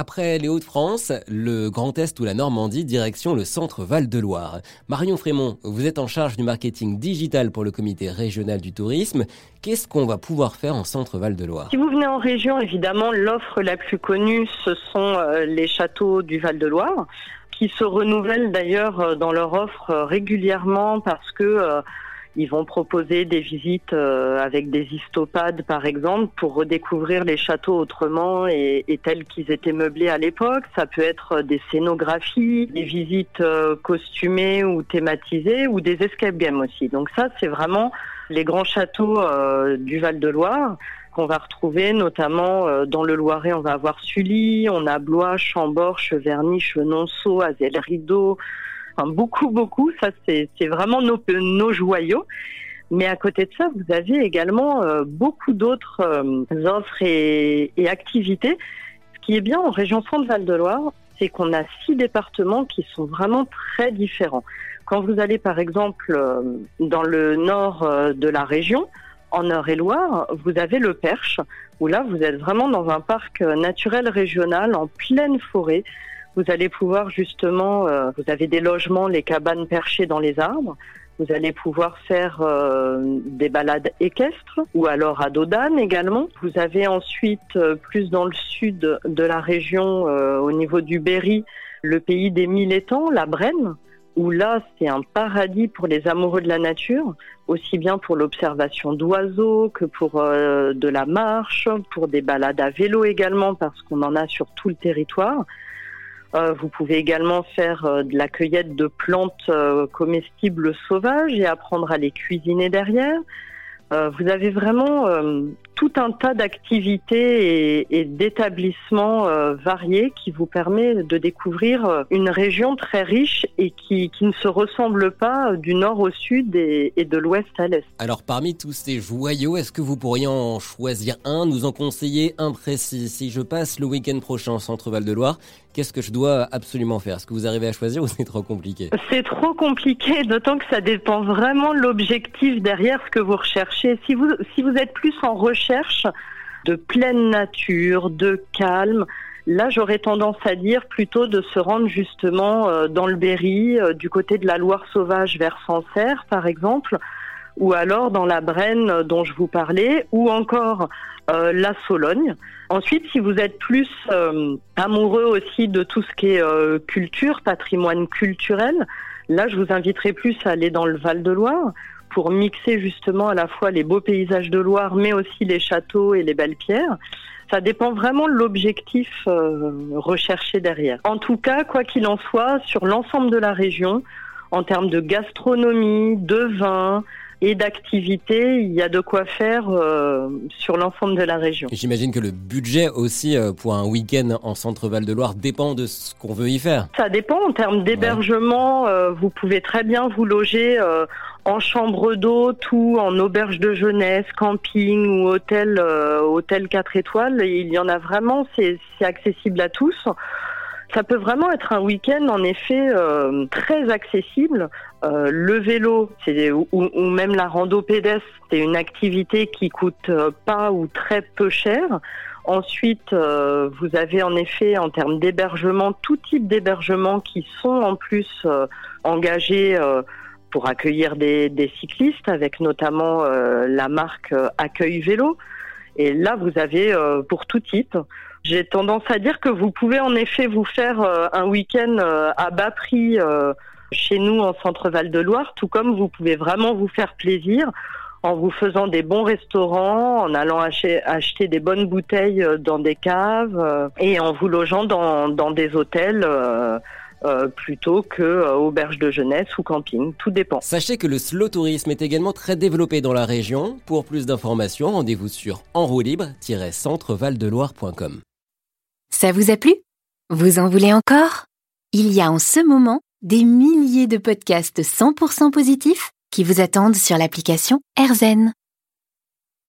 Après les Hauts-de-France, le Grand Est ou la Normandie, direction le centre Val-de-Loire. Marion Frémont, vous êtes en charge du marketing digital pour le comité régional du tourisme. Qu'est-ce qu'on va pouvoir faire en centre Val-de-Loire? Si vous venez en région, évidemment, l'offre la plus connue, ce sont euh, les châteaux du Val-de-Loire, qui se renouvellent d'ailleurs euh, dans leur offre euh, régulièrement parce que ils vont proposer des visites euh, avec des histopades, par exemple, pour redécouvrir les châteaux autrement et, tels qu'ils étaient meublés à l'époque. Ça peut être des scénographies, des visites euh, costumées ou thématisées, ou des escape games aussi. Donc ça, c'est vraiment les grands châteaux euh, du Val-de-Loire qu'on va retrouver, notamment dans le Loiret, on va avoir Sully, on a Blois, Chambord, Cheverny, Chenonceau, Azel-Rideau, beaucoup, beaucoup. Ça, c'est vraiment nos, joyaux. Mais à côté de ça, vous avez également euh, beaucoup d'autres euh, offres et, activités. Ce qui est bien en région Centre-Val-de-Loire, c'est qu'on a six départements qui sont vraiment très différents. Quand vous allez par exemple euh, dans le nord de la région, en Eure-et-Loire, vous avez le Perche, où là vous êtes vraiment dans un parc naturel régional en pleine forêt vous allez pouvoir justement, euh, vous avez des logements, les cabanes perchées dans les arbres. Vous allez pouvoir faire euh, des balades équestres ou alors à Dodane également. Vous avez ensuite, euh, plus dans le sud de la région, au niveau du Berry, le pays des mille étangs, la Brenne, où là, c'est un paradis pour les amoureux de la nature, aussi bien pour l'observation d'oiseaux que pour de la marche, pour des balades à vélo également, parce qu'on en a sur tout le territoire. Euh, vous pouvez également faire euh, de la cueillette de plantes euh, comestibles sauvages et apprendre à les cuisiner derrière. vous avez vraiment tout un tas d'activités et, d'établissements variés qui vous permet de découvrir une région très riche et qui, ne se ressemble pas du nord au sud et, et de l'ouest à l'est. Alors parmi tous ces joyaux, est-ce que vous pourriez en choisir un, nous en conseiller un précis? Si je passe le week-end prochain au centre Val-de-Loire, Qu'est-ce que je dois absolument faire? Est-ce que vous arrivez à choisir ou c'est trop compliqué? C'est trop compliqué, d'autant que ça dépend vraiment de l'objectif derrière ce que vous recherchez. Si vous, si vous êtes plus en recherche de pleine nature, de calme, Là, j'aurais tendance à dire plutôt de se rendre justement euh, dans le Berry, euh, du côté de la Loire sauvage vers Sancerre, par exemple, ou alors dans la Brenne euh, dont je vous parlais, ou encore la Sologne. Ensuite, si vous êtes plus euh, amoureux aussi de tout ce qui est euh, culture, patrimoine culturel, là, je vous inviterai plus à aller dans le Val-de-Loire pour mixer justement à la fois les beaux paysages de Loire, mais aussi les châteaux et les belles pierres. Ça dépend vraiment de l'objectif euh, recherché derrière. En tout cas, quoi qu'il en soit, sur l'ensemble de la région, en termes de gastronomie, de vin, et d'activités, il y a de quoi faire euh, sur l'ensemble de la région. J'imagine que le budget aussi euh, pour un week-end en centre Val-de-Loire dépend de ce qu'on veut y faire. Ça dépend en termes d'hébergement. Euh, vous pouvez très bien vous loger en chambre d'hôte ou en auberge de jeunesse, camping ou hôtel, hôtel 4 étoiles. Il y en a vraiment, c'est accessible à tous. Ça peut vraiment être un week-end en effet euh, très accessible. Euh, le vélo, ou, ou, même la rando pédestre, c'est une activité qui coûte euh, pas ou très peu cher. Ensuite, euh, vous avez en effet en termes d'hébergement tout type d'hébergement qui sont en plus engagés pour accueillir des, des, cyclistes, avec notamment la marque Accueil Vélo. Et là, vous avez pour tout type. J'ai tendance à dire que vous pouvez en effet vous faire euh, un week-end euh, à bas prix euh, chez nous en Centre Val de Loire, tout comme vous pouvez vraiment vous faire plaisir en vous faisant des bons restaurants, en allant acheter, acheter des bonnes bouteilles dans des caves et en vous logeant dans, dans des hôtels. Plutôt que auberge de jeunesse ou camping, tout dépend. Sachez que le slow tourisme est également très développé dans la région. Pour plus d'informations, rendez-vous sur enroulibre-centrevaldeloire.com. Ça vous a plu? Vous en voulez encore? Il y a en ce moment des milliers de podcasts 100% positifs qui vous attendent sur l'application AirZen.